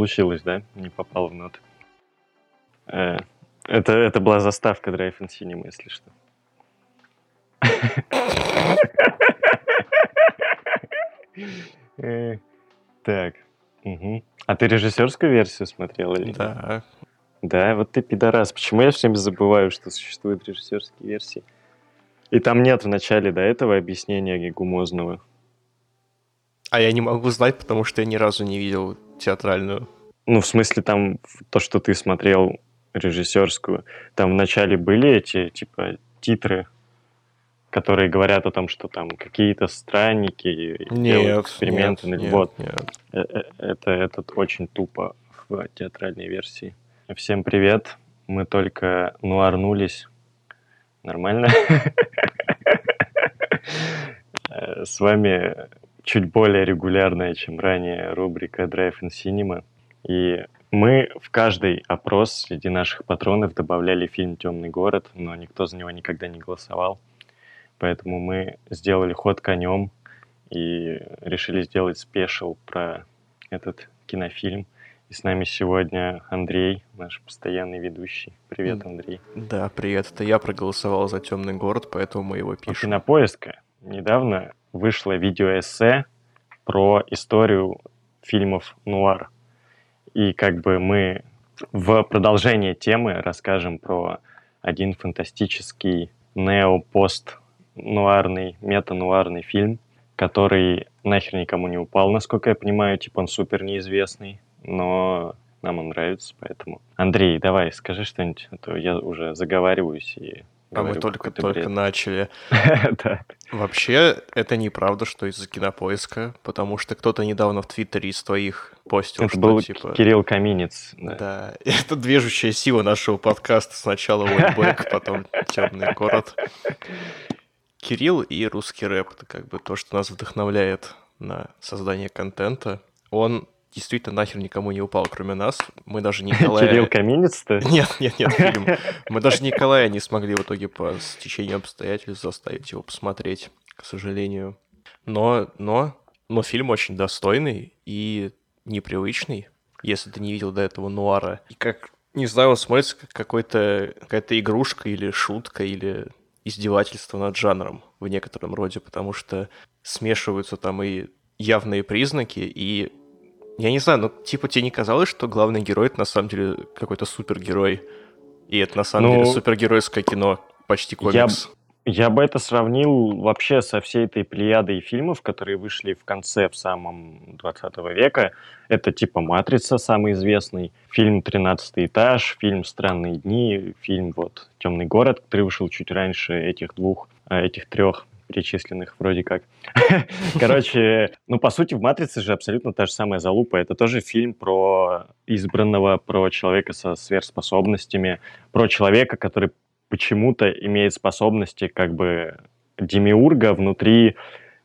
Получилось, да? Не попал в ноты. Э, это, это была заставка Drive in Cinema, если что. Э, Так. А ты режиссерскую версию смотрел или? Да. Да, вот ты пидорас. Почему я все время забываю, что существуют режиссерские версии? И там нет в начале до этого объяснения гумозного. А я не могу знать, потому что я ни разу не видел театральную. Ну, в смысле, там то, что ты смотрел режиссерскую, там в начале были эти, типа, титры, которые говорят о том, что там какие-то странники делают эксперименты. нет, над- нет, вот, нет. Э, э, это, это очень тупо в театральной версии. Всем привет, мы только нуарнулись. Нормально? Э, С вами чуть более регулярная, чем ранее, рубрика Drive in Cinema. И мы в каждый опрос среди наших патронов добавляли фильм «Темный город», но никто за него никогда не голосовал. Поэтому мы сделали ход конем и решили сделать спешл про этот кинофильм. И с нами сегодня Андрей, наш постоянный ведущий. Привет. Андрей. Да, привет. Это я проголосовал за темный город, поэтому мы его У пишем. Кинопоиска недавно вышло видеоэссе про историю фильмов нуар. И как бы мы в продолжение темы расскажем про один фантастический нео-пост-нуарный, мета-нуарный фильм, который нахер никому не упал, насколько я понимаю, типа он супер неизвестный, но нам он нравится, поэтому... Андрей, давай, скажи что-нибудь, а то я уже заговариваюсь и А мы говорю только, какой-то только бред. начали. Вообще, это неправда, что из-за кинопоиска, потому что кто-то недавно в Твиттере из твоих постил, Это что был типа... Кирилл Каминец. да. Да, это движущая сила нашего подкаста. Сначала Уэйбэк, потом Темный город. Кирилл и русский рэп — это как бы то, что нас вдохновляет на создание контента. Он действительно нахер никому не упал, кроме нас. Мы даже Николая... Кирилл Каминец-то? Нет, нет, нет, фильм. Мы даже Николая не смогли в итоге по стечению обстоятельств заставить его посмотреть, к сожалению. Но, но, но фильм очень достойный и непривычный, если ты не видел до этого нуара. И как, не знаю, он смотрится как какой-то, какая-то игрушка или шутка, или издевательство над жанром в некотором роде, потому что смешиваются там и явные признаки, и я не знаю, ну, типа, тебе не казалось, что главный герой это на самом деле какой-то супергерой? И это на самом Ну, деле супергеройское кино, почти Я, комикс. я бы это сравнил вообще со всей этой плеядой фильмов, которые вышли в конце, в самом 20 века. Это типа «Матрица» самый известный, фильм «Тринадцатый этаж», фильм «Странные дни», фильм вот «Темный город», который вышел чуть раньше этих двух, а, этих трех перечисленных вроде как. Короче, ну, по сути, в «Матрице» же абсолютно та же самая залупа. Это тоже фильм про избранного, про человека со сверхспособностями, про человека, который почему-то имеет способности как бы демиурга внутри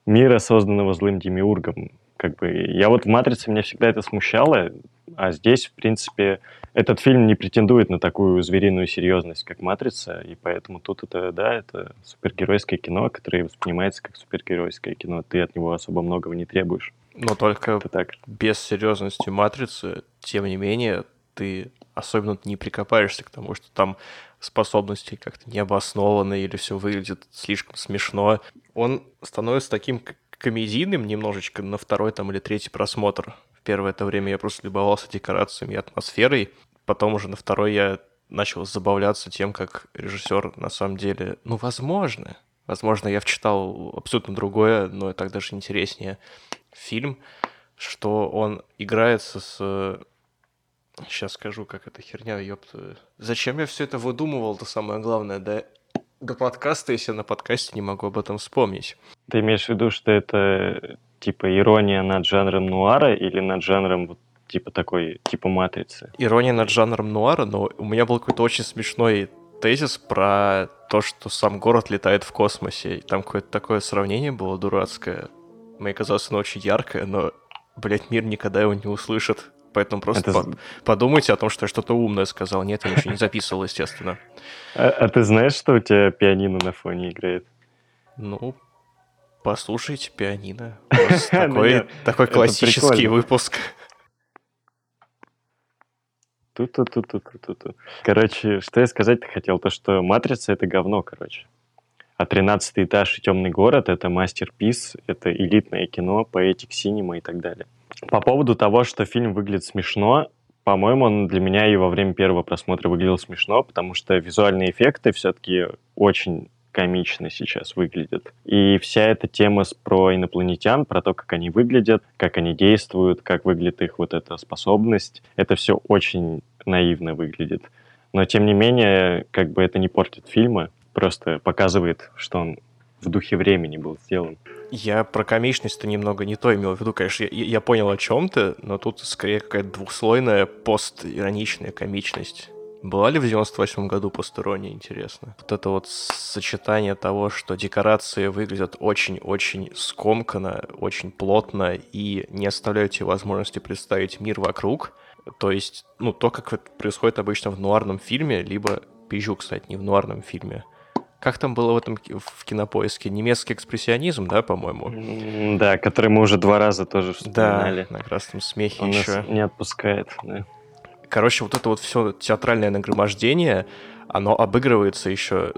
мира, созданного злым демиургом. Как бы я вот в «Матрице» меня всегда это смущало, а здесь, в принципе, этот фильм не претендует на такую звериную серьезность, как «Матрица», и поэтому тут это, да, это супергеройское кино, которое воспринимается как супергеройское кино. Ты от него особо многого не требуешь. Но только Это так. без серьезности матрицы, тем не менее, ты особенно не прикопаешься к тому, что там способности как-то не обоснованы или все выглядит слишком смешно. Он становится таким комедийным немножечко на второй там или третий просмотр. Первое это время я просто любовался декорациями и атмосферой. Потом уже на второй я начал забавляться тем, как режиссер на самом деле, ну, возможно, возможно, я вчитал абсолютно другое, но так даже интереснее фильм, что он играется с... Сейчас скажу, как эта херня, ёпта. Зачем я все это выдумывал, это самое главное, да до подкаста, если я на подкасте не могу об этом вспомнить. Ты имеешь в виду, что это типа ирония над жанром нуара или над жанром вот типа такой, типа матрицы? Ирония над жанром нуара, но у меня был какой-то очень смешной тезис про то, что сам город летает в космосе. И там какое-то такое сравнение было дурацкое. Мне казалось, оно очень яркое, но, блядь, мир никогда его не услышит. Поэтому просто по- подумайте о том, что я что-то умное сказал. Нет, я ничего не записывал, естественно. А, а ты знаешь, что у тебя пианино на фоне играет? Ну, Послушайте пианино. Такой, такой классический выпуск. Ту-ту-ту-ту-ту-ту. Короче, что я сказать-то хотел, то что «Матрица» — это говно, короче. А «Тринадцатый этаж» и «Темный город» — это мастер-пис, это элитное кино, поэтик, синема и так далее. По поводу того, что фильм выглядит смешно, по-моему, он для меня и во время первого просмотра выглядел смешно, потому что визуальные эффекты все-таки очень комично сейчас выглядят. И вся эта тема про инопланетян, про то, как они выглядят, как они действуют, как выглядит их вот эта способность, это все очень наивно выглядит. Но, тем не менее, как бы это не портит фильма, просто показывает, что он в духе времени был сделан. Я про комичность-то немного не то имел в виду, конечно, я, я понял о чем ты, но тут скорее какая-то двухслойная постироничная комичность. Была ли в 98 году посторонняя, интересно? Вот это вот сочетание того, что декорации выглядят очень-очень скомканно, очень плотно и не оставляют тебе возможности представить мир вокруг. То есть, ну, то, как это происходит обычно в нуарном фильме, либо, пизжу, кстати, не в нуарном фильме, как там было в этом в кинопоиске? Немецкий экспрессионизм, да, по-моему? Да, который мы уже два раза тоже вспоминали. Да, на красном смехе Он еще. Не отпускает, да. Короче, вот это вот все театральное нагромождение, оно обыгрывается еще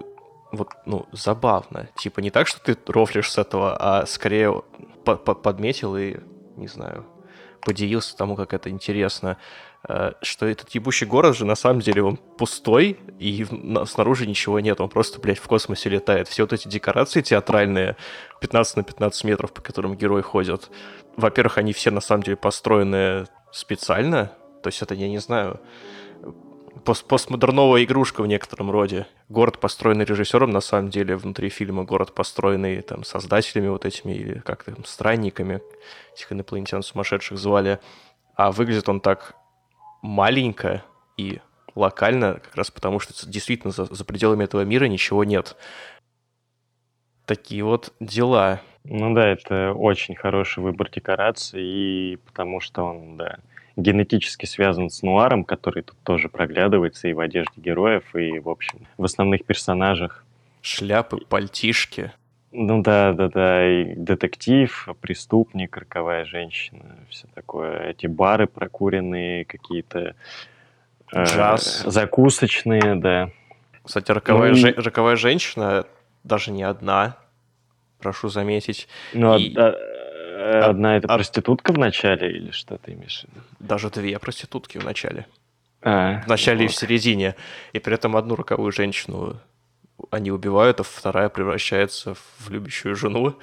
вот, ну, забавно. Типа не так, что ты рофлишь с этого, а скорее по -по подметил и, не знаю, поделился тому, как это интересно. Э, что этот ебущий город же на самом деле он пустой, и снаружи ничего нет, он просто, блядь, в космосе летает. Все вот эти декорации театральные, 15 на 15 метров, по которым герой ходят, во-первых, они все на самом деле построены специально, то есть это, я не знаю, пост постмодерновая игрушка в некотором роде. Город, построенный режиссером, на самом деле, внутри фильма город, построенный там создателями вот этими, или как-то странниками, этих инопланетян сумасшедших звали. А выглядит он так маленько и локально, как раз потому, что действительно за, за пределами этого мира ничего нет. Такие вот дела. Ну да, это очень хороший выбор декораций, и потому что он, да, генетически связан с нуаром, который тут тоже проглядывается и в одежде героев, и, в общем, в основных персонажах. Шляпы, пальтишки. Ну да, да, да, и детектив, преступник, роковая женщина, все такое. Эти бары прокуренные какие-то. Э, Джаз. Э, закусочные, да. Кстати, роковая, ну, же, роковая женщина даже не одна, прошу заметить. Ну, и... а, а, Одна это а... проститутка в начале или что ты имеешь в виду? Даже две проститутки в начале. А, в начале вот. и в середине. И при этом одну роковую женщину они убивают, а вторая превращается в любящую жену.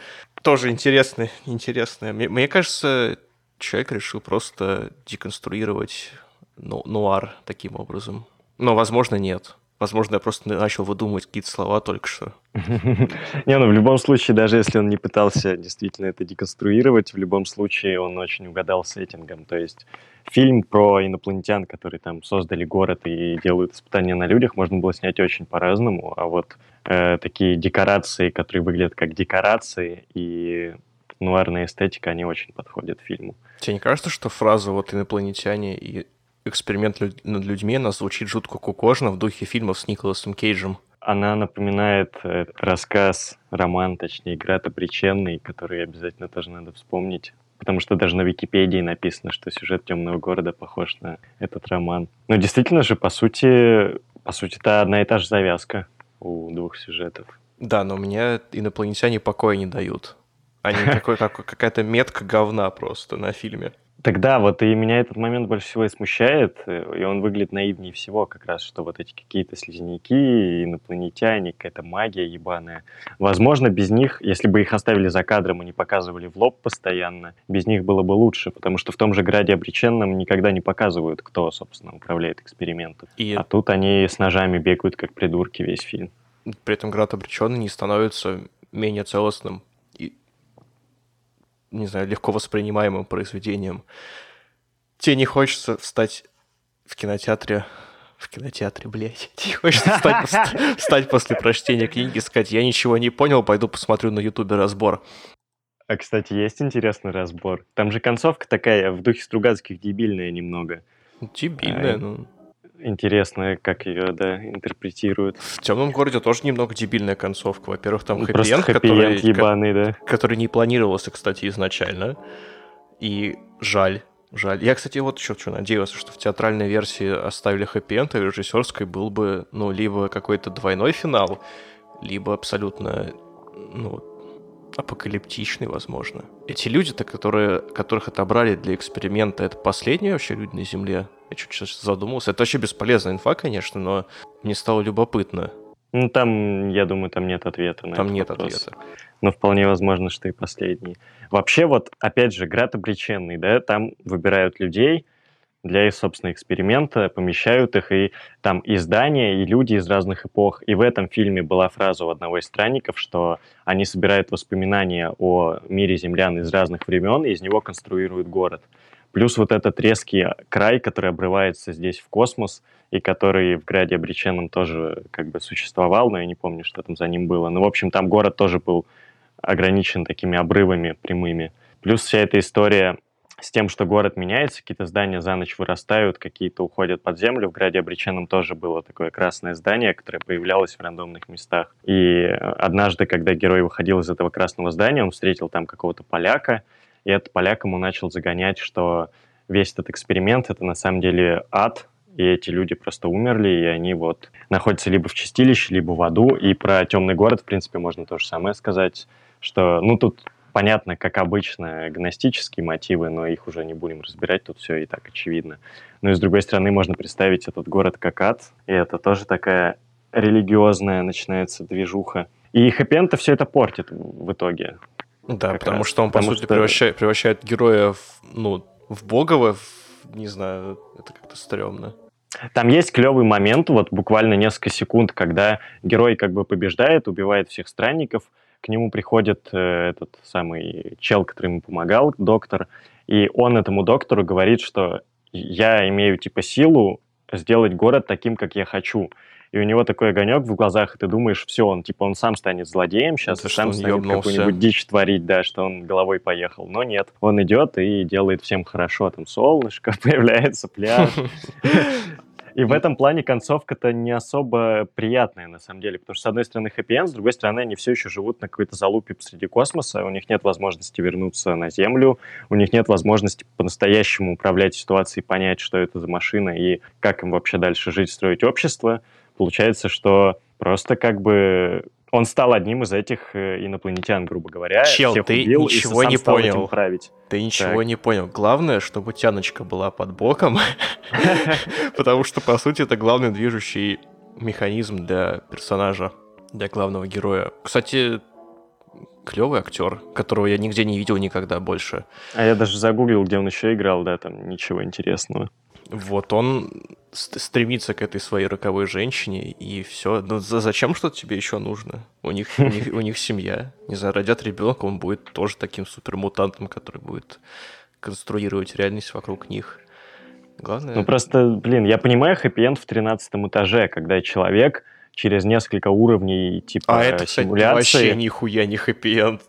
Тоже интересно, интересно. Мне, мне кажется, человек решил просто деконструировать ну, нуар таким образом. Но, возможно, нет. Возможно, я просто начал выдумывать какие-то слова только что. Не, ну в любом случае, даже если он не пытался действительно это деконструировать, в любом случае он очень угадал сеттингом. То есть фильм про инопланетян, которые там создали город и делают испытания на людях, можно было снять очень по-разному. А вот э, такие декорации, которые выглядят как декорации и нуарная эстетика, они очень подходят фильму. Тебе не кажется, что фраза вот инопланетяне и эксперимент над людьми, она звучит жутко кукожно в духе фильмов с Николасом Кейджем. Она напоминает э, рассказ, роман, точнее, «Град обреченный», который обязательно тоже надо вспомнить. Потому что даже на Википедии написано, что сюжет «Темного города» похож на этот роман. Но действительно же, по сути, по сути, это одна и та же завязка у двух сюжетов. Да, но мне инопланетяне покоя не дают. Они такой, как, какая-то метка говна просто на фильме. Тогда вот и меня этот момент больше всего и смущает, э, и он выглядит наивнее всего, как раз, что вот эти какие-то слизняки, инопланетяне, какая-то магия ебаная. Возможно, без них, если бы их оставили за кадром и не показывали в лоб постоянно, без них было бы лучше, потому что в том же «Граде обреченном» никогда не показывают, кто, собственно, управляет экспериментом. И... А тут они с ножами бегают, как придурки весь фильм. При этом «Град обреченный» не становится менее целостным не знаю, легко воспринимаемым произведением. Тебе не хочется встать в кинотеатре в кинотеатре, блядь. Тебе хочется встать, встать после прочтения книги и сказать, я ничего не понял, пойду посмотрю на ютубе разбор. А, кстати, есть интересный разбор. Там же концовка такая в духе Стругацких дебильная немного. Дебильная, а, ну. Интересно, как ее, да, интерпретируют. В темном городе тоже немного дебильная концовка. Во-первых, там Просто хэппи-энд, хэппи который, ебаный, да. который не планировался, кстати, изначально. И жаль. Жаль. Я, кстати, вот еще что надеялся, что в театральной версии оставили хэппи-энд, а в режиссерской был бы, ну, либо какой-то двойной финал, либо абсолютно, ну, апокалиптичный, возможно. Эти люди-то, которые, которых отобрали для эксперимента, это последние вообще люди на Земле? Я чуть сейчас задумался. Это вообще бесполезная инфа, конечно, но мне стало любопытно. Ну, там, я думаю, там нет ответа на Там этот нет вопрос. ответа. Но вполне возможно, что и последний. Вообще, вот, опять же, град обреченный, да, там выбирают людей для их, собственно, эксперимента, помещают их, и там и здания, и люди из разных эпох. И в этом фильме была фраза у одного из странников, что они собирают воспоминания о мире землян из разных времен, и из него конструируют город. Плюс вот этот резкий край, который обрывается здесь в космос, и который в Граде Обреченном тоже как бы существовал, но я не помню, что там за ним было. Ну, в общем, там город тоже был ограничен такими обрывами прямыми. Плюс вся эта история с тем, что город меняется, какие-то здания за ночь вырастают, какие-то уходят под землю. В Граде Обреченном тоже было такое красное здание, которое появлялось в рандомных местах. И однажды, когда герой выходил из этого красного здания, он встретил там какого-то поляка, и этот поляк ему начал загонять, что весь этот эксперимент — это на самом деле ад, и эти люди просто умерли, и они вот находятся либо в чистилище, либо в аду. И про темный город, в принципе, можно то же самое сказать, что, ну, тут понятно, как обычно, гностические мотивы, но их уже не будем разбирать, тут все и так очевидно. Но и с другой стороны, можно представить этот город как ад, и это тоже такая религиозная начинается движуха. И хэппи все это портит в итоге. Да, Как потому раз. что он, по Потому сути, что- превращает, превращает героя в, ну, в богово, в- не знаю, это как-то стрёмно. Там есть клевый момент, вот буквально несколько секунд, когда герой как бы побеждает, убивает всех странников, к нему приходит э, этот самый чел, который ему помогал, доктор, и он этому доктору говорит, что я имею типа силу сделать город таким, как я хочу. И у него такой огонек в глазах, и ты думаешь, все, он типа он сам станет злодеем сейчас, Да и сам станет какую-нибудь дичь творить, да, что он головой поехал. Но нет, он идет и делает всем хорошо. Там солнышко появляется, пляж. И в этом плане концовка-то не особо приятная, на самом деле, потому что, с одной стороны, хэппи с другой стороны, они все еще живут на какой-то залупе посреди космоса, у них нет возможности вернуться на Землю, у них нет возможности по-настоящему управлять ситуацией, понять, что это за машина и как им вообще дальше жить, строить общество. Получается, что просто как бы он стал одним из этих э, инопланетян, грубо говоря. Чел, всех ты убил и ничего сам не понял. править. Ты ничего Так. не понял. Главное, чтобы тяночка была под боком, потому что, по сути, это главный движущий механизм для персонажа, для главного героя. Кстати, клевый актер, которого я нигде не видел никогда больше. А я даже загуглил, где он еще играл, да, там ничего интересного. Вот он ст- стремится к этой своей роковой женщине, и все. Ну за- зачем что-то тебе еще нужно? У них, у них, у них семья. Не знаю, родят ребенка, он будет тоже таким супермутантом, который будет конструировать реальность вокруг них. Главное... Ну просто, блин, я понимаю хэппи в 13 этаже, когда человек через несколько уровней типа а это, кстати, вообще нихуя не хэппи-энд.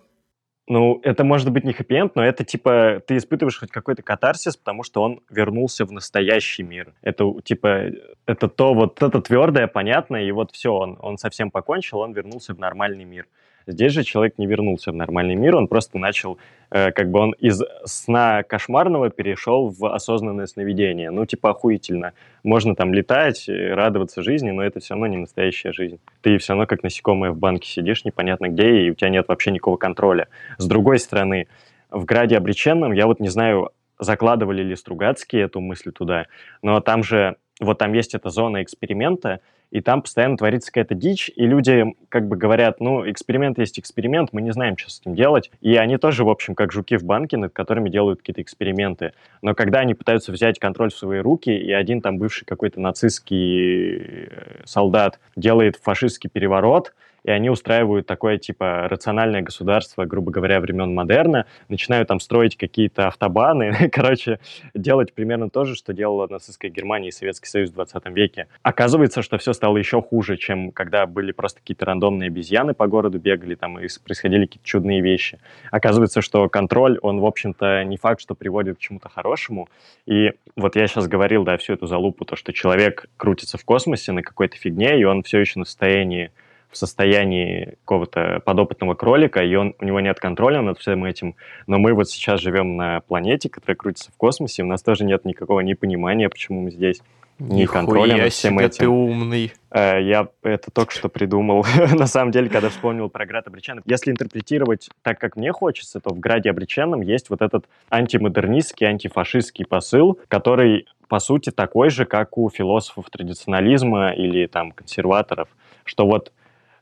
Ну, это может быть не хэппи но это типа ты испытываешь хоть какой-то катарсис, потому что он вернулся в настоящий мир. Это типа это то вот это твердое, понятное, и вот все, он, он совсем покончил, он вернулся в нормальный мир. Здесь же человек не вернулся в нормальный мир, он просто начал, э, как бы он из сна кошмарного перешел в осознанное сновидение. Ну, типа охуительно. Можно там летать, э, радоваться жизни, но это все равно не настоящая жизнь. Ты все равно как насекомое в банке сидишь, непонятно где, и у тебя нет вообще никакого контроля. С другой стороны, в «Граде обреченном» я вот не знаю, закладывали ли Стругацкие эту мысль туда, но там же, вот там есть эта зона эксперимента, и там постоянно творится какая-то дичь, и люди как бы говорят, ну, эксперимент есть эксперимент, мы не знаем, что с этим делать. И они тоже, в общем, как жуки в банке, над которыми делают какие-то эксперименты. Но когда они пытаются взять контроль в свои руки, и один там бывший какой-то нацистский э, солдат делает фашистский переворот, и они устраивают такое, типа, рациональное государство, грубо говоря, времен модерна, начинают там строить какие-то автобаны, короче, делать примерно то же, что делала нацистская Германия и Советский Союз в 20 веке. Оказывается, что все стало еще хуже, чем когда были просто какие-то рандомные обезьяны по городу бегали, там, и происходили какие-то чудные вещи. Оказывается, что контроль, он, в общем-то, не факт, что приводит к чему-то хорошему, и вот я сейчас говорил, да, всю эту залупу, то, что человек крутится в космосе на какой-то фигне, и он все еще на состоянии в состоянии какого-то подопытного кролика, и он, у него нет контроля над всем этим. Но мы вот сейчас живем на планете, которая крутится в космосе, у нас тоже нет никакого непонимания, почему мы здесь ни контроля над всем себе этим. ты умный. Э, я это только что придумал. На самом деле, когда вспомнил про Град Обреченных. Если интерпретировать так, как мне хочется, то в Граде Обреченном есть вот этот антимодернистский, антифашистский посыл, который, по сути, такой же, как у философов традиционализма или там консерваторов, что вот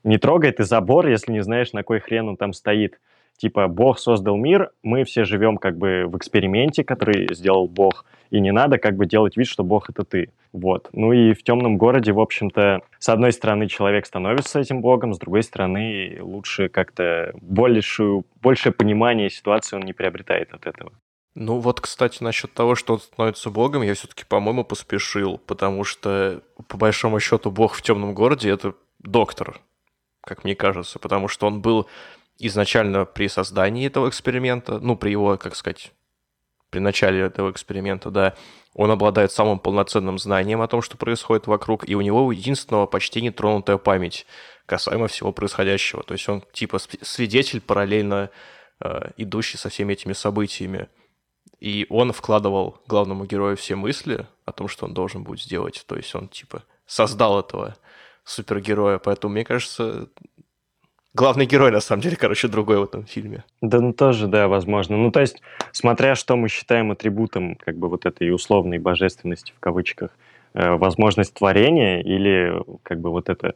не трогай ты забор, если не знаешь, на кой хрен он там стоит. Типа, Бог создал мир, мы все живем как бы в эксперименте, который сделал Бог, и не надо как бы делать вид, что Бог — это ты. Вот. Ну и в темном городе, в общем-то, с одной стороны, человек становится этим Богом, с другой стороны, лучше как-то большую, большее понимание ситуации он не приобретает от этого. Ну вот, кстати, насчет того, что он становится богом, я все-таки, по-моему, поспешил, потому что, по большому счету, бог в темном городе — это доктор, как мне кажется, потому что он был изначально при создании этого эксперимента, ну, при его, как сказать, при начале этого эксперимента, да, он обладает самым полноценным знанием о том, что происходит вокруг, и у него единственного почти нетронутая память касаемо всего происходящего. То есть он типа свидетель параллельно э, идущий со всеми этими событиями. И он вкладывал главному герою все мысли о том, что он должен будет сделать. То есть он типа создал этого супергероя. Поэтому, мне кажется, главный герой, на самом деле, короче, другой в этом фильме. Да, ну тоже, да, возможно. Ну, то есть, смотря что мы считаем атрибутом, как бы вот этой условной божественности в кавычках, э, возможность творения или как бы вот это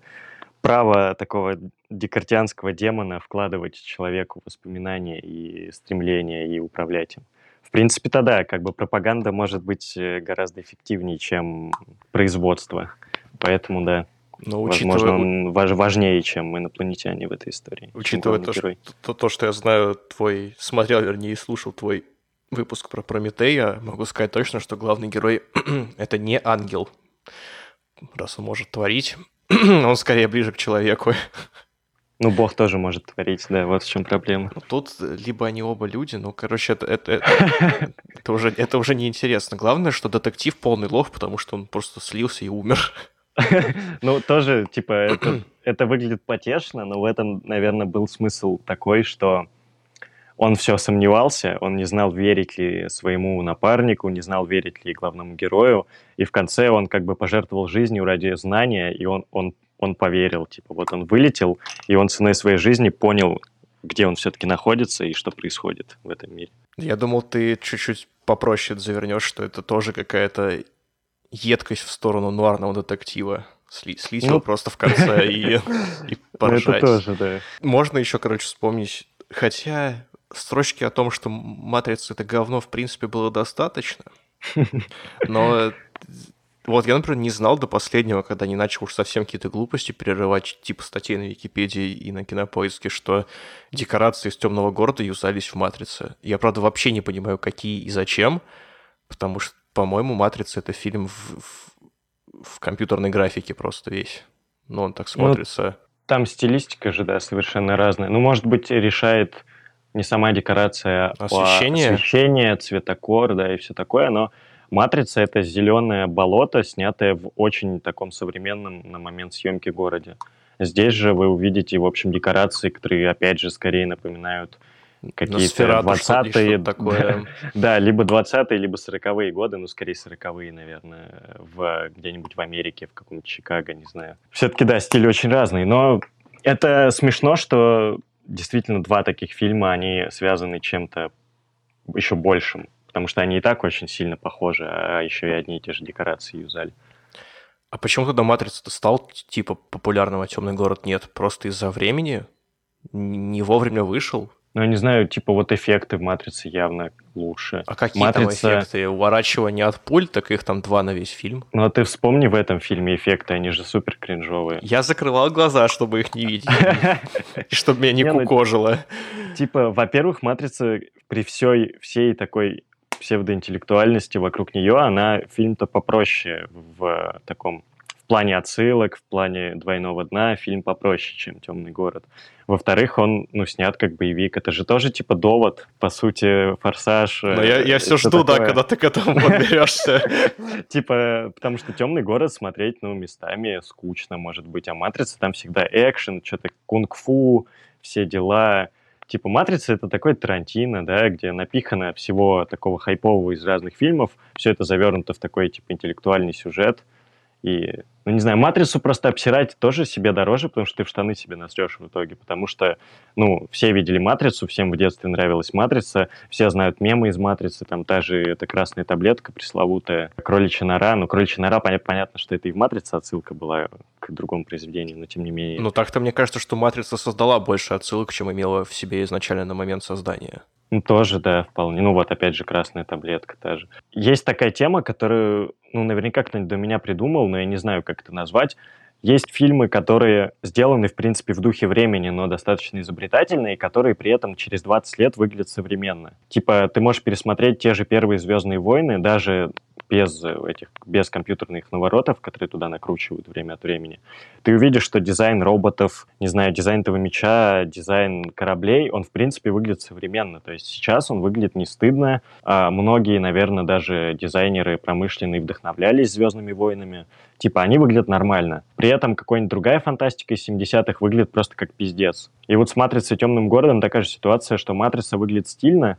право такого декартианского демона вкладывать человеку воспоминания и стремления и управлять им. В принципе, тогда как бы пропаганда может быть э, гораздо эффективнее, чем производство. Поэтому, да. Но учитывая... Возможно, он важ, важнее, чем инопланетяне в этой истории. Учитывая то что, то, то, что я знаю, твой смотрел, вернее, слушал твой выпуск про Прометея, могу сказать точно, что главный герой — это не ангел. Раз он может творить, он скорее ближе к человеку. Ну, Бог тоже может творить, да, вот в чем проблема. Ну, тут либо они оба люди, ну, короче, это, это, это, это, уже, это уже неинтересно. Главное, что детектив полный лох, потому что он просто слился и умер. Ну, тоже, типа, это, выглядит потешно, но в этом, наверное, был смысл такой, что он все сомневался, он не знал, верить ли своему напарнику, не знал, верить ли главному герою, и в конце он как бы пожертвовал жизнью ради знания, и он, он, он поверил, типа, вот он вылетел, и он ценой своей жизни понял, где он все-таки находится и что происходит в этом мире. Я думал, ты чуть-чуть попроще завернешь, что это тоже какая-то едкость в сторону нуарного детектива. Сли, слить ну, его просто в конце и, и ну, поржать. Это тоже, да. Можно еще, короче, вспомнить, хотя строчки о том, что «Матрица» — это говно, в принципе, было достаточно, но вот я, например, не знал до последнего, когда не начал уж совсем какие-то глупости перерывать, типа статей на Википедии и на Кинопоиске, что декорации из «Темного города» юзались в «Матрице». Я, правда, вообще не понимаю, какие и зачем, потому что по-моему, «Матрица» — это фильм в, в, в компьютерной графике просто весь. Ну, он так ну, смотрится. Ну, там стилистика же, да, совершенно разная. Ну, может быть, решает не сама декорация, а освещение, а освещение цветокор, да, и все такое, но «Матрица» — это зеленое болото, снятое в очень таком современном на момент съемки городе. Здесь же вы увидите, в общем, декорации, которые, опять же, скорее напоминают какие-то 20-е. такое. Да, либо 20-е, либо 40-е годы, ну, скорее 40-е, наверное, в, где-нибудь в Америке, в каком-нибудь Чикаго, не знаю. Все-таки, да, стиль очень разный, но это смешно, что действительно два таких фильма, они связаны чем-то еще большим, потому что они и так очень сильно похожи, а еще и одни и те же декорации юзали. А почему тогда «Матрица»-то стал, типа, популярного «Темный город» нет? Просто из-за времени? Не вовремя вышел? Ну, я не знаю, типа вот эффекты в «Матрице» явно лучше. А какие «Матрица»... там эффекты? Уворачивание от пуль, так их там два на весь фильм. Ну, а ты вспомни в этом фильме эффекты, они же супер кринжовые. Я закрывал глаза, чтобы их не видеть, чтобы меня не ну, кукожило. Типа, во-первых, «Матрица» при всей, такой псевдоинтеллектуальности вокруг нее, она фильм-то попроще в таком плане отсылок, в плане двойного дна, фильм попроще, чем «Темный город». Во-вторых, он, ну, снят как боевик. Это же тоже, типа, довод, по сути, форсаж. Но я, я э, все жду, да, такое. когда ты к этому подберешься. Типа, потому что «Темный город» смотреть, ну, местами скучно, может быть. А «Матрица» там всегда экшен, что-то кунг-фу, все дела. Типа, «Матрица» — это такой Тарантино, да, где напихано всего такого хайпового из разных фильмов. Все это завернуто в такой, типа, интеллектуальный сюжет. И, ну, не знаю, «Матрицу» просто обсирать тоже себе дороже, потому что ты в штаны себе насрешь в итоге. Потому что, ну, все видели «Матрицу», всем в детстве нравилась «Матрица», все знают мемы из «Матрицы», там та же эта красная таблетка пресловутая, кроличья нора. Ну, кроличья нора, поня- понятно, что это и в «Матрице» отсылка была к другому произведению, но тем не менее. Ну так-то мне кажется, что «Матрица» создала больше отсылок, чем имела в себе изначально на момент создания. Ну, тоже, да, вполне. Ну, вот опять же красная таблетка та же. Есть такая тема, которую, ну, наверняка кто-нибудь до меня придумал, но я не знаю, как это назвать. Есть фильмы, которые сделаны, в принципе, в духе времени, но достаточно изобретательные, которые при этом через 20 лет выглядят современно. Типа, ты можешь пересмотреть те же первые «Звездные войны», даже без этих, без компьютерных наворотов, которые туда накручивают время от времени. Ты увидишь, что дизайн роботов, не знаю, дизайн этого меча, дизайн кораблей, он, в принципе, выглядит современно. То есть сейчас он выглядит не стыдно. А многие, наверное, даже дизайнеры промышленные вдохновлялись «Звездными войнами». Типа, они выглядят нормально. При этом какая-нибудь другая фантастика из 70-х выглядит просто как пиздец. И вот с «Матрицей. Темным городом» такая же ситуация, что «Матрица» выглядит стильно,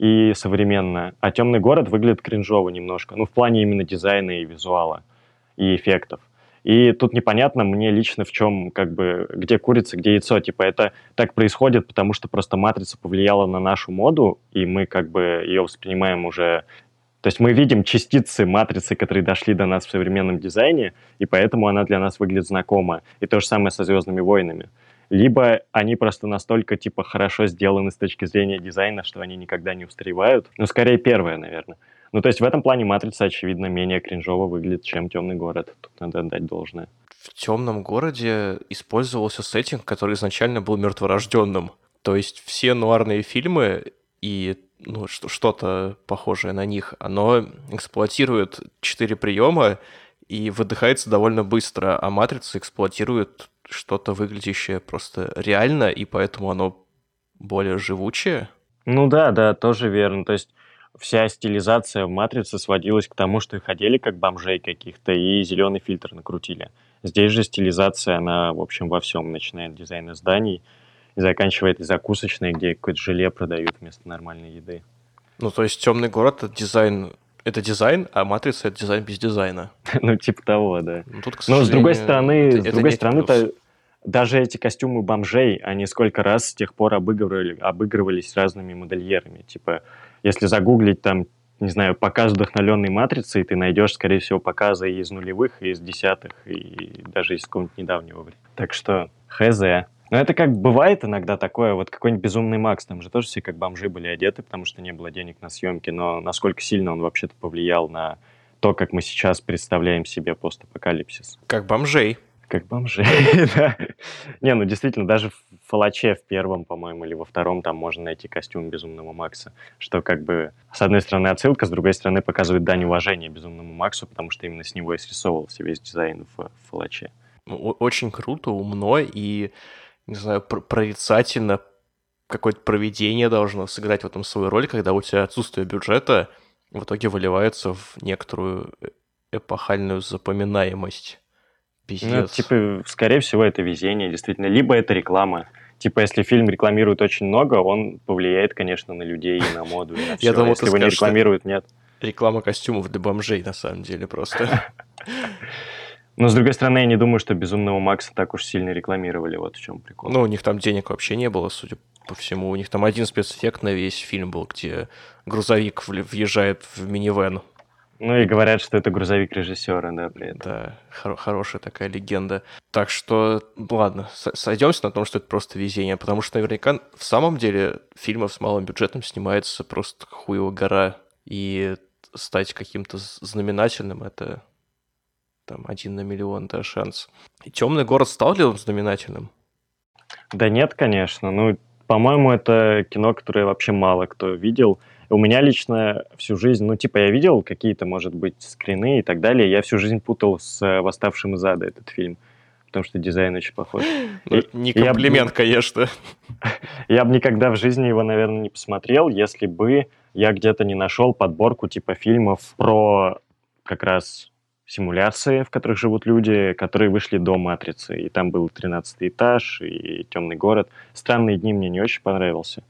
и современно, а «Темный город» выглядит кринжово немножко, ну, в плане именно дизайна и визуала, и эффектов. И тут непонятно мне лично в чем, как бы, где курица, где яйцо. Типа это так происходит, потому что просто «Матрица» повлияла на нашу моду, и мы как бы ее воспринимаем уже... То есть мы видим частицы «Матрицы», которые дошли до нас в современном дизайне, и поэтому она для нас выглядит знакома. И то же самое со «Звездными войнами». Либо они просто настолько, типа, хорошо сделаны с точки зрения дизайна, что они никогда не устаревают. Ну, скорее, первое, наверное. Ну, то есть в этом плане «Матрица», очевидно, менее кринжово выглядит, чем «Темный город». Тут надо отдать должное. В темном городе использовался сеттинг, который изначально был мертворожденным. То есть все нуарные фильмы и ну, что- что-то похожее на них, оно эксплуатирует четыре приема и выдыхается довольно быстро, а матрица эксплуатирует что-то выглядящее просто реально, и поэтому оно более живучее. Ну да, да, тоже верно. То есть вся стилизация в «Матрице» сводилась к тому, что их одели как бомжей каких-то и зеленый фильтр накрутили. Здесь же стилизация, она, в общем, во всем, начиная от дизайна зданий и заканчивая этой закусочной, где какое-то желе продают вместо нормальной еды. Ну, то есть темный город это дизайн. Это дизайн, а матрица это дизайн без дизайна. ну, типа того, да. Ну, тут, Но с другой стороны, это- с это другой стороны, то даже эти костюмы бомжей, они сколько раз с тех пор обыгрывали, обыгрывались разными модельерами. Типа, если загуглить там, не знаю, показ вдохновленной матрицей, ты найдешь, скорее всего, показы и из нулевых, и из десятых, и даже из какого-нибудь недавнего времени. Так что, хз. Но это как бывает иногда такое, вот какой-нибудь безумный Макс, там же тоже все как бомжи были одеты, потому что не было денег на съемки, но насколько сильно он вообще-то повлиял на то, как мы сейчас представляем себе постапокалипсис. Как бомжей. Как бомжи, да. Не, ну действительно, даже в Фалаче в первом, по-моему, или во втором там можно найти костюм Безумного Макса, что как бы с одной стороны отсылка, с другой стороны показывает дань уважения Безумному Максу, потому что именно с него и срисовывался весь дизайн в Фалаче. Ну, Очень круто, умно и, не знаю, пр- прорицательно какое-то проведение должно сыграть в этом свою роль, когда у тебя отсутствие бюджета в итоге выливается в некоторую э- эпохальную запоминаемость. Ну, Пиздец. типа, скорее всего, это везение, действительно. Либо это реклама. Типа, если фильм рекламирует очень много, он повлияет, конечно, на людей и на моду, и на все. думал, если его не рекламируют, нет. Реклама костюмов для бомжей, на самом деле, просто. Но, с другой стороны, я не думаю, что Безумного Макса так уж сильно рекламировали, вот в чем прикол. Ну, у них там денег вообще не было, судя по всему. У них там один спецэффект на весь фильм был, где грузовик въезжает в минивэн. Ну и говорят, что это грузовик режиссера, да, при этом. Да, хор- хорошая такая легенда. Так что, ладно, сойдемся на том, что это просто везение, потому что наверняка в самом деле фильмов с малым бюджетом снимается просто хуево гора, и стать каким-то знаменательным — это там один на миллион, да, шанс. И «Темный город» стал ли он знаменательным? Да нет, конечно. Ну, по-моему, это кино, которое вообще мало кто видел — у меня лично всю жизнь, ну, типа, я видел какие-то, может быть, скрины и так далее. Я всю жизнь путал с э, «Восставшим из ада» этот фильм, потому что дизайн очень похож. Ну, не комплимент, я, конечно. Я бы никогда в жизни его, наверное, не посмотрел, если бы я где-то не нашел подборку типа фильмов про как раз симуляции, в которых живут люди, которые вышли до «Матрицы». И там был «Тринадцатый этаж» и «Темный город». «Странные дни» мне не очень понравился.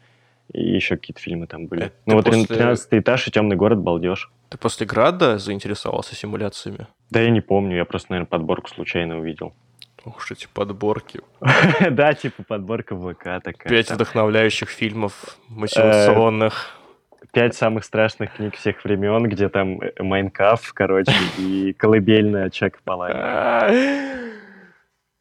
И еще какие-то фильмы там были. Это ну вот после... 13 этаж и темный город балдеж. Ты после Града заинтересовался симуляциями? Да я не помню, я просто, наверное, подборку случайно увидел. Ух уж эти подборки. Да, типа подборка ВК такая. Пять вдохновляющих фильмов мотивационных. Э, пять самых страшных книг всех времен, где там Майнкаф, короче, и колыбельная Чека Палани.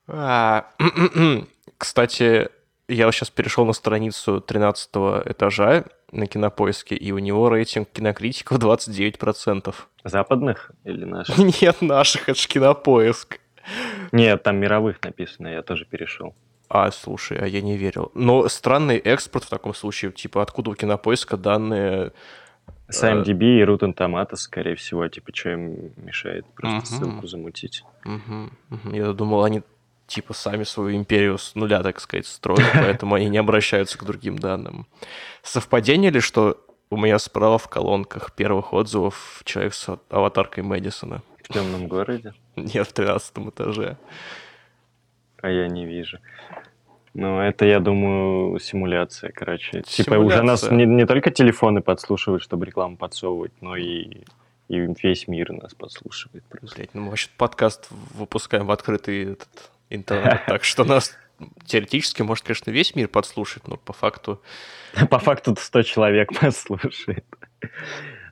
А, кстати, я сейчас перешел на страницу 13 этажа на кинопоиске, и у него рейтинг кинокритиков 29%. Западных или наших? Нет, наших, это же кинопоиск. Нет, там мировых написано, я тоже перешел. А, слушай, а я не верил. Но странный экспорт в таком случае, типа, откуда у кинопоиска данные... С IMDb и Rotten Tomatoes, скорее всего, типа, что им мешает просто uh-huh. ссылку замутить. Uh-huh. Uh-huh. Я думал, они типа сами свою империю с нуля, так сказать, строят, поэтому они не обращаются к другим данным. Совпадение ли, что у меня справа в колонках первых отзывов человек с аватаркой Мэдисона? В темном городе? Нет, в 13 этаже. А я не вижу. Ну, это, я думаю, симуляция, короче. Симуляция. Типа уже нас не, не только телефоны подслушивают, чтобы рекламу подсовывать, но и, и весь мир нас подслушивает просто. Блять, ну мы вообще подкаст выпускаем в открытый этот, интернет. Так что нас теоретически может, конечно, весь мир подслушать, но по факту... По факту 100 человек послушает.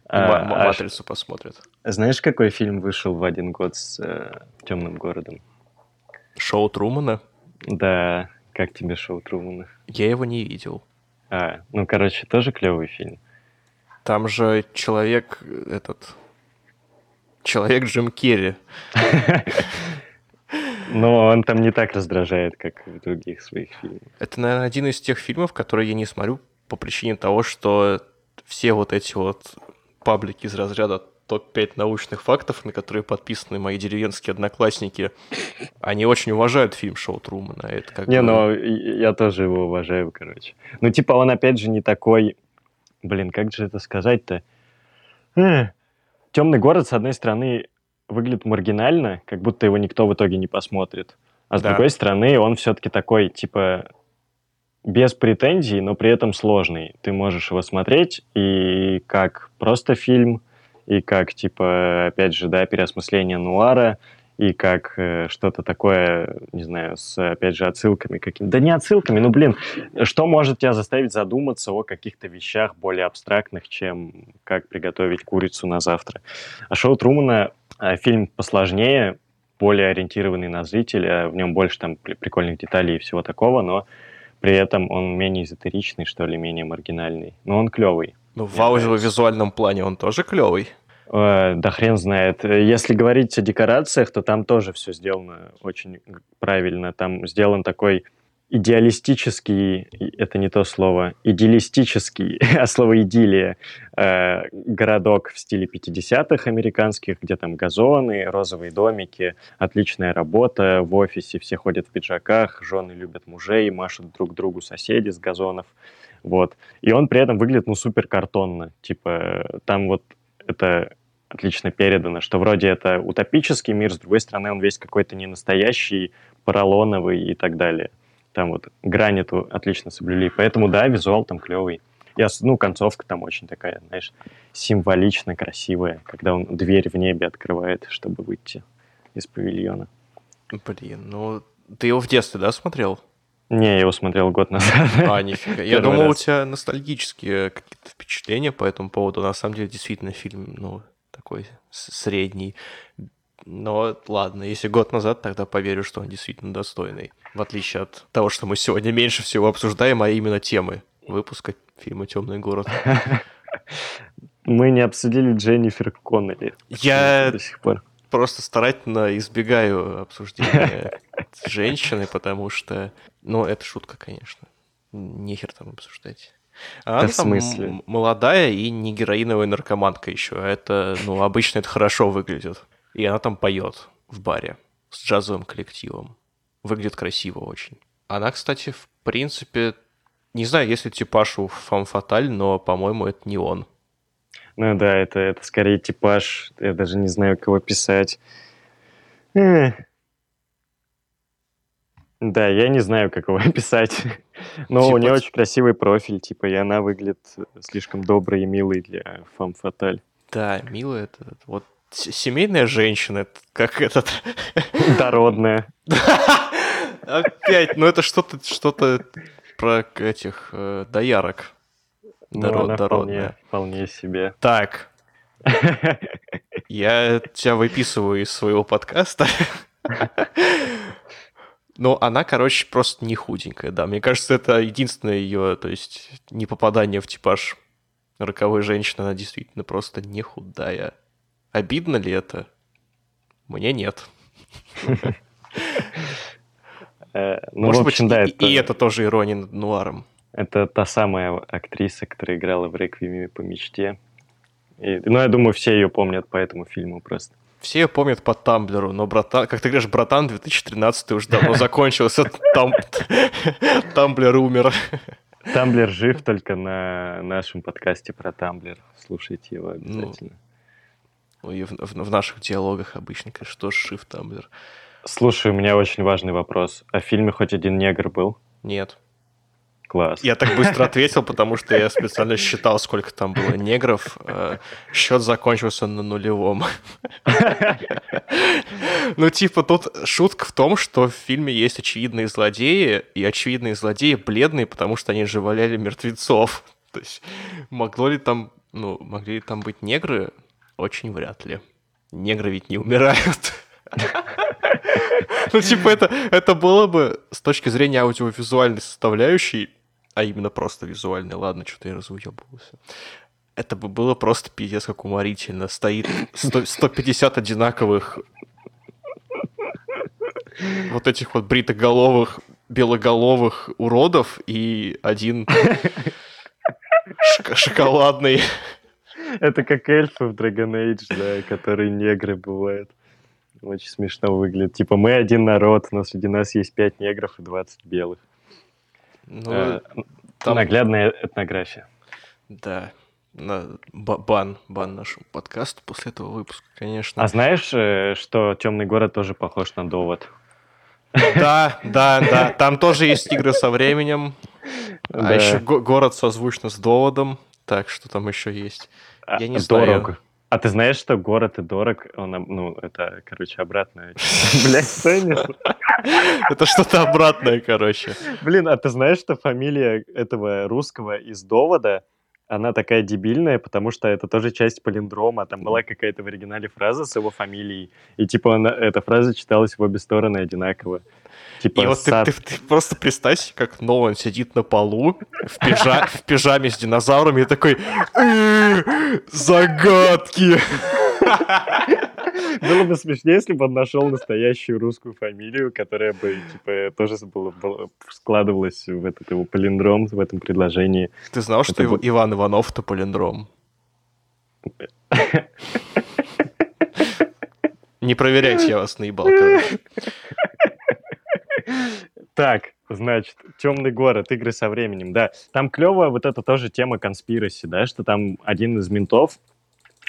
А, а Матрицу посмотрят. Знаешь, какой фильм вышел в один год с э, Темным городом? Шоу Трумана? Да, как тебе шоу Трумана? Я его не видел. А, ну, короче, тоже клевый фильм. Там же человек этот... Человек Джим Керри. Но он там не так раздражает, как в других своих фильмах. Это, наверное, один из тех фильмов, которые я не смотрю по причине того, что все вот эти вот паблики из разряда топ-5 научных фактов, на которые подписаны мои деревенские одноклассники, они очень уважают фильм Шоу Трумана. Это как не, бы... ну, я тоже его уважаю, короче. Ну, типа, он, опять же, не такой... Блин, как же это сказать-то? Темный город, с одной стороны, выглядит маргинально, как будто его никто в итоге не посмотрит. А с да. другой стороны, он все-таки такой, типа, без претензий, но при этом сложный. Ты можешь его смотреть и как просто фильм, и как, типа, опять же, да, переосмысление нуара, и как э, что-то такое, не знаю, с, опять же, отсылками какими Да не отсылками, ну, блин, что может тебя заставить задуматься о каких-то вещах более абстрактных, чем как приготовить курицу на завтра? А шоу Трумана э, фильм посложнее, более ориентированный на зрителя, в нем больше там прикольных деталей и всего такого, но при этом он менее эзотеричный, что ли, менее маргинальный. Но он клевый. Ну, в аудиовизуальном плане он тоже клевый. Э, да хрен знает. Если говорить о декорациях, то там тоже все сделано очень правильно. Там сделан такой идеалистический, это не то слово, идеалистический, а слово идиллия, э, городок в стиле 50-х американских, где там газоны, розовые домики, отличная работа в офисе, все ходят в пиджаках, жены любят мужей, машут друг другу соседи с газонов, вот. И он при этом выглядит, ну, супер картонно, типа, там вот это отлично передано, что вроде это утопический мир, с другой стороны он весь какой-то ненастоящий, поролоновый и так далее. Там вот грань эту отлично соблюли. Поэтому да, визуал там клевый. Я, ну, концовка там очень такая, знаешь, символично красивая, когда он дверь в небе открывает, чтобы выйти из павильона. Блин, ну ты его в детстве, да, смотрел? Не, я его смотрел год назад. А, нифига. Я думал, раз. у тебя ностальгические какие-то впечатления по этому поводу. На самом деле, действительно, фильм, ну, такой средний. Но ладно, если год назад, тогда поверю, что он действительно достойный. В отличие от того, что мы сегодня меньше всего обсуждаем, а именно темы выпуска фильма «Темный город». Мы не обсудили Дженнифер Коннелли. Я до сих пор просто старательно избегаю обсуждения женщины, потому что, ну, это шутка, конечно. Нехер там обсуждать. А она в смысле? там молодая и не героиновая наркоманка еще. Это, ну, обычно это хорошо выглядит. И она там поет в баре с джазовым коллективом. Выглядит красиво очень. Она, кстати, в принципе, не знаю, если типаж у Фам Фаталь, но, по-моему, это не он. Ну да, это, это скорее типаж. Я даже не знаю, кого писать. Эх. Да, я не знаю, как его описать. Но типа... у нее очень красивый профиль, типа, и она выглядит слишком доброй и милой для фам фаталь. Да, милая это вот семейная женщина, как этот... Дородная. Опять, ну это что-то что-то про этих э, доярок. Доро- ну, вполне, вполне себе. Так. Я тебя выписываю из своего подкаста. Но она, короче, просто не худенькая, да. Мне кажется, это единственное ее, то есть, не попадание в типаж роковой женщины. Она действительно просто не худая. Обидно ли это? Мне нет. Э, ну, Может быть, и это тоже ирония над нуаром. Это та самая актриса, которая играла в «Реквиеме по мечте». И, ну, я думаю, все ее помнят по этому фильму просто. Все ее помнят по Тамблеру, но, братан, как ты говоришь, братан, 2013 уже давно закончился, там Тамблер умер. Тамблер жив только на нашем подкасте про Тамблер. Слушайте его ну, обязательно. Ну, и в, в, в наших диалогах обычно, конечно, тоже жив Тамблер. Слушай, у меня очень важный вопрос. А в фильме хоть один негр был? Нет. Класс. Я так быстро ответил, потому что я специально считал, сколько там было негров. Э, Счет закончился на нулевом. Ну, типа, тут шутка в том, что в фильме есть очевидные злодеи, и очевидные злодеи бледные, потому что они же валяли мертвецов. То есть, могло ли там, ну, могли ли там быть негры? Очень вряд ли. Негры ведь не умирают. Ну, типа, это, это было бы с точки зрения аудиовизуальной составляющей а именно просто визуальный, ладно, что-то я разуебывался. Это бы было просто пиздец как уморительно. Стоит 100, 150 одинаковых вот этих вот бритоголовых, белоголовых уродов и один шоколадный. Это как эльфы в Dragon Age, да, которые негры бывают. Очень смешно выглядит. Типа мы один народ, но среди нас есть 5 негров и 20 белых. Ну, э, там... Наглядная этнография. Да. На... Бан, бан нашему подкасту после этого выпуска, конечно. А знаешь, э, что Темный город тоже похож на довод? Да, да, да. Там тоже есть игры со временем. А да. еще город созвучно с доводом. Так, что там еще есть? Я а, не Дорог. знаю. А ты знаешь, что город и дорог, он, ну, это, короче, обратное. Блять, Это что-то обратное, короче. Блин, а ты знаешь, что фамилия этого русского из довода, она такая дебильная, потому что это тоже часть палиндрома. Там была какая-то в оригинале фраза с его фамилией, и типа она, эта фраза читалась в обе стороны одинаково. Типа, и вот сад... ты, ты, ты просто представь, как Нолан сидит на полу в, пижа... в пижаме с динозаврами и такой «Загадки!» Было бы смешнее, если бы он нашел настоящую русскую фамилию, которая бы, типа, тоже было, было, складывалась в этот его палиндром, в этом предложении. Ты знал, что Это... Иван Иванов — это палиндром? Не проверяйте, я вас наебал, короче. Так, значит, темный город, игры со временем, да. Там клевая вот эта тоже тема конспираси, да, что там один из ментов,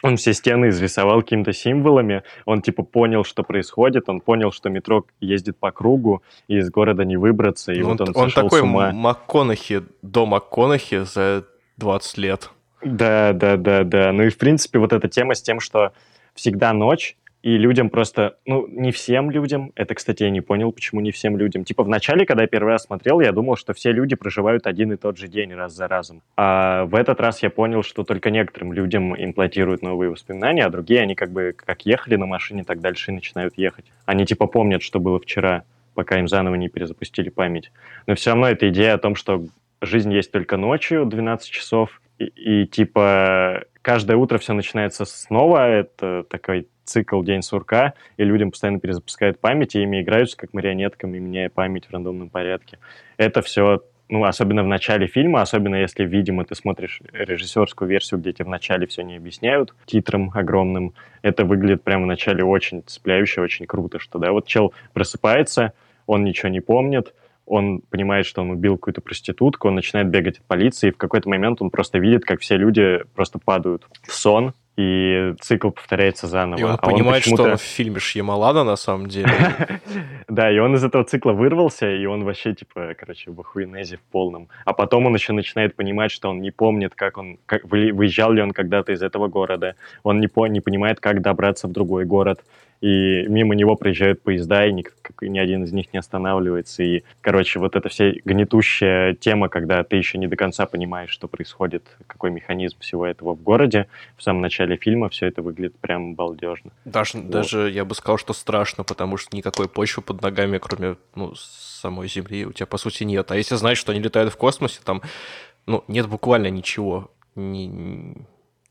он все стены изрисовал какими-то символами, он типа понял, что происходит, он понял, что метро ездит по кругу, и из города не выбраться, и он, вот он, он такой с ума. МакКонахи до МакКонахи за 20 лет. Да, да, да, да. Ну и в принципе вот эта тема с тем, что всегда ночь, и людям просто, ну, не всем людям, это, кстати, я не понял, почему не всем людям. Типа в начале, когда я первый раз смотрел, я думал, что все люди проживают один и тот же день раз за разом. А в этот раз я понял, что только некоторым людям имплантируют новые воспоминания, а другие, они как бы как ехали на машине, так дальше и начинают ехать. Они типа помнят, что было вчера, пока им заново не перезапустили память. Но все равно эта идея о том, что жизнь есть только ночью, 12 часов, и, и типа каждое утро все начинается снова, это такой цикл День сурка, и людям постоянно перезапускают память, и ими играются как марионетками, меняя память в рандомном порядке. Это все ну, особенно в начале фильма, особенно если, видимо, ты смотришь режиссерскую версию, где тебе в начале все не объясняют титром огромным, это выглядит прямо в начале очень цепляюще, очень круто, что, да, вот чел просыпается, он ничего не помнит, он понимает, что он убил какую-то проститутку, он начинает бегать от полиции, и в какой-то момент он просто видит, как все люди просто падают в сон, и цикл повторяется заново. И он а понимает, он что он в фильме Шьямалана на самом деле. Да, и он из этого цикла вырвался, и он вообще, типа, короче, в охуенезе в полном. А потом он еще начинает понимать, что он не помнит, как он, как, выезжал ли он когда-то из этого города. Он не, по, не понимает, как добраться в другой город и мимо него проезжают поезда, и ни, ни один из них не останавливается. И, короче, вот эта вся гнетущая тема, когда ты еще не до конца понимаешь, что происходит, какой механизм всего этого в городе, в самом начале фильма все это выглядит прям балдежно. Даже, вот. даже я бы сказал, что страшно, потому что никакой почвы под ногами, кроме ну, самой Земли, у тебя, по сути, нет. А если знать, что они летают в космосе, там ну, нет буквально ничего. Ни,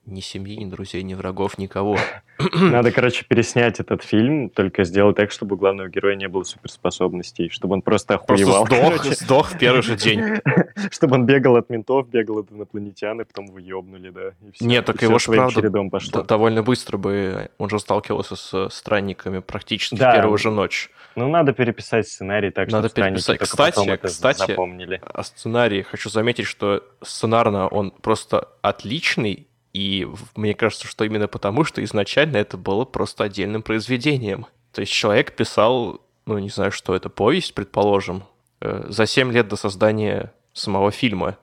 ни семьи, ни друзей, ни врагов, никого. Надо, короче, переснять этот фильм, только сделать так, чтобы у главного героя не было суперспособностей, чтобы он просто охуевал. Просто сдох, сдох в первый же день. Чтобы он бегал от ментов, бегал от инопланетян, и потом выебнули, да. Нет, так его же, правда, пошло. довольно быстро бы, он же сталкивался с странниками практически в первую же ночь. Ну, надо переписать сценарий так, надо чтобы переписать. Кстати, кстати, запомнили. о сценарии хочу заметить, что сценарно он просто отличный, и мне кажется, что именно потому, что изначально это было просто отдельным произведением. То есть человек писал, ну, не знаю, что это, повесть, предположим, э, за 7 лет до создания самого фильма.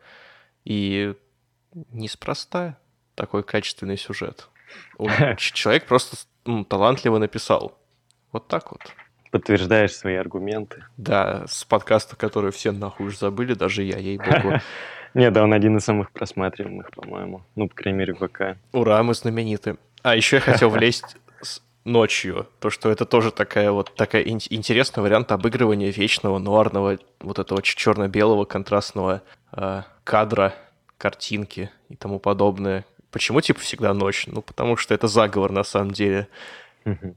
И неспроста такой качественный сюжет. Человек просто ну, талантливо написал. Вот так вот. Подтверждаешь свои аргументы. Да, с подкаста, который все нахуй забыли, даже я, ей-богу. Не, да, он один из самых просматриваемых, по-моему. Ну, по крайней мере, в ВК. Ура, мы знамениты. А еще я хотел влезть с ночью. То, что это тоже такая вот такая ин- интересный вариант обыгрывания вечного нуарного вот этого черно-белого контрастного э, кадра, картинки и тому подобное. Почему типа всегда ночь? Ну, потому что это заговор на самом деле.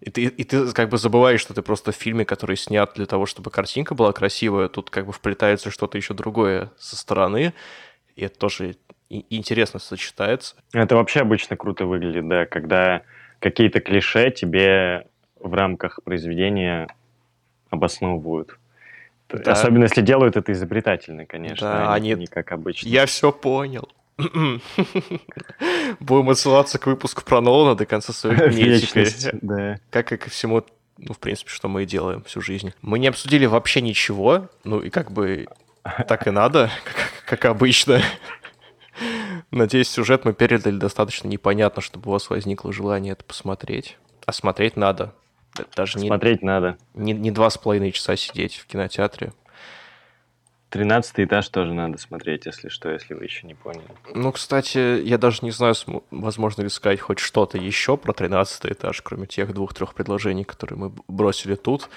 И ты, и ты как бы забываешь, что ты просто в фильме, который снят для того, чтобы картинка была красивая, тут как бы вплетается что-то еще другое со стороны, и это тоже интересно сочетается. Это вообще обычно круто выглядит, да, когда какие-то клише тебе в рамках произведения обосновывают. Да. Особенно если делают это изобретательно, конечно, да, а они... не как обычно. Я все понял. Будем отсылаться к выпуску про Нолана до конца своих дней теперь. Да. Как и ко всему, ну, в принципе, что мы и делаем всю жизнь. Мы не обсудили вообще ничего, ну и как бы так и надо, как, обычно. Надеюсь, сюжет мы передали достаточно непонятно, чтобы у вас возникло желание это посмотреть. А смотреть надо. Даже смотреть не, надо. Не, не два с половиной часа сидеть в кинотеатре. Тринадцатый этаж тоже надо смотреть, если что, если вы еще не поняли. Ну, кстати, я даже не знаю, возможно ли сказать хоть что-то еще про тринадцатый этаж, кроме тех двух-трех предложений, которые мы бросили тут.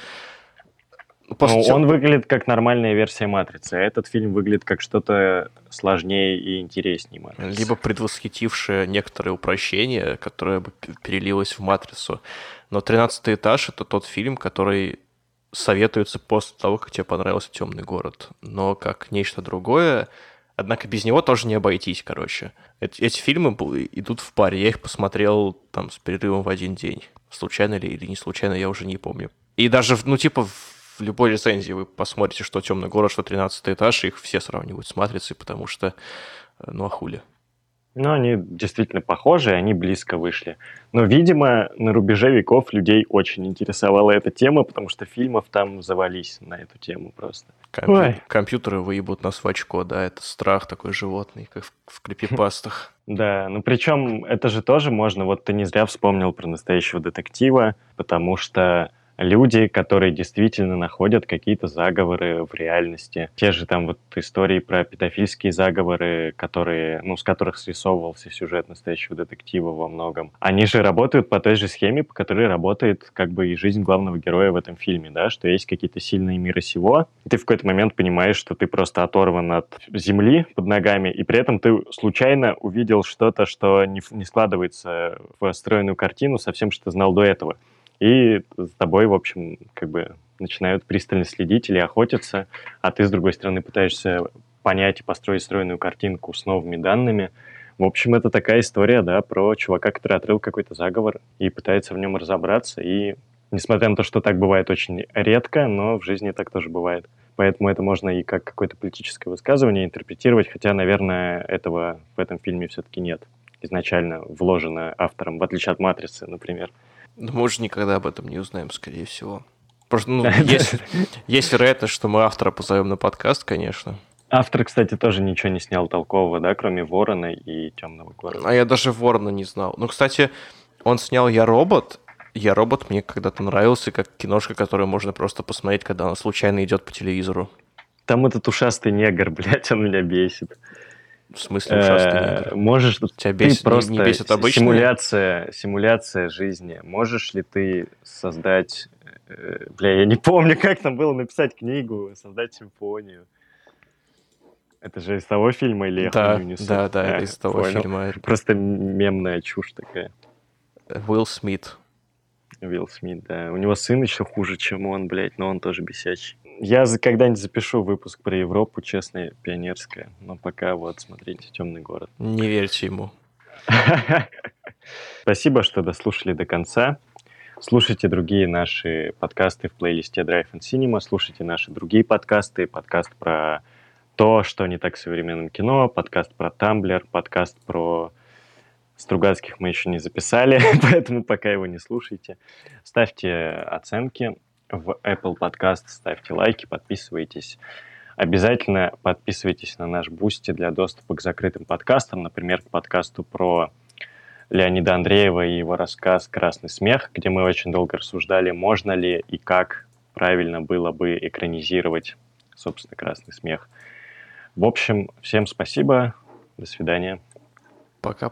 Ну, он выглядит как нормальная версия «Матрицы», а этот фильм выглядит как что-то сложнее и интереснее «Матрицы». Либо предвосхитившее некоторые упрощения, которое бы перелилось в «Матрицу». Но «Тринадцатый этаж» — это тот фильм, который советуется после того, как тебе понравился «Темный город». Но как нечто другое, Однако без него тоже не обойтись, короче. Эти, эти фильмы идут в паре. Я их посмотрел там с перерывом в один день. Случайно ли или не случайно, я уже не помню. И даже, ну, типа, в любой рецензии вы посмотрите, что «Темный город», что «13 этаж», их все сравнивают с «Матрицей», потому что, э, ну, а хули. Ну, они действительно похожи, они близко вышли. Но, видимо, на рубеже веков людей очень интересовала эта тема, потому что фильмов там завались на эту тему просто. Компью... Ой. Компьютеры выебут нас в очко, да, это страх такой животный, как в, в крипипастах. Да, ну причем это же тоже можно, вот ты не зря вспомнил про настоящего детектива, потому что люди, которые действительно находят какие-то заговоры в реальности. Те же там вот истории про педофильские заговоры, которые, ну, с которых срисовывался сюжет настоящего детектива во многом. Они же работают по той же схеме, по которой работает как бы и жизнь главного героя в этом фильме, да, что есть какие-то сильные миры сего, и ты в какой-то момент понимаешь, что ты просто оторван от земли под ногами, и при этом ты случайно увидел что-то, что не, не складывается в стройную картину со всем, что ты знал до этого и с тобой, в общем, как бы начинают пристально следить или охотиться, а ты, с другой стороны, пытаешься понять и построить стройную картинку с новыми данными. В общем, это такая история, да, про чувака, который открыл какой-то заговор и пытается в нем разобраться. И несмотря на то, что так бывает очень редко, но в жизни так тоже бывает. Поэтому это можно и как какое-то политическое высказывание интерпретировать, хотя, наверное, этого в этом фильме все-таки нет. Изначально вложено автором, в отличие от «Матрицы», например. Ну, мы же никогда об этом не узнаем, скорее всего. Просто, ну, есть, есть вероятность, что мы автора позовем на подкаст, конечно. Автор, кстати, тоже ничего не снял толкового, да, кроме Ворона и Темного города. А я даже Ворона не знал. Ну, кстати, он снял Я робот. Я робот мне когда-то нравился, как киношка, которую можно просто посмотреть, когда она случайно идет по телевизору. Там этот ушастый негр, блядь, он меня бесит. В смысле ужасный э? Можешь Тебя бесит, просто не, бесит обычные? Симуляция, симуляция жизни. Можешь ли ты создать... Э, бля, я не помню, как там было написать книгу, создать симфонию. Это же из того фильма или я да, несу? Да, да, а, это из того понял. фильма. Просто мемная чушь такая. Уилл Смит. Уилл Смит, да. У него сын еще хуже, чем он, блядь, но он тоже бесячий. Я когда-нибудь запишу выпуск про Европу, честная, пионерская. Но пока вот, смотрите, «Темный город». Не верьте ему. Спасибо, что дослушали до конца. Слушайте другие наши подкасты в плейлисте Drive and Cinema, слушайте наши другие подкасты, подкаст про то, что не так в современном кино, подкаст про Тамблер, подкаст про Стругацких мы еще не записали, поэтому пока его не слушайте. Ставьте оценки, в Apple Podcast, ставьте лайки, подписывайтесь. Обязательно подписывайтесь на наш Boosty для доступа к закрытым подкастам, например, к подкасту про Леонида Андреева и его рассказ «Красный смех», где мы очень долго рассуждали, можно ли и как правильно было бы экранизировать, собственно, «Красный смех». В общем, всем спасибо, до свидания. Пока.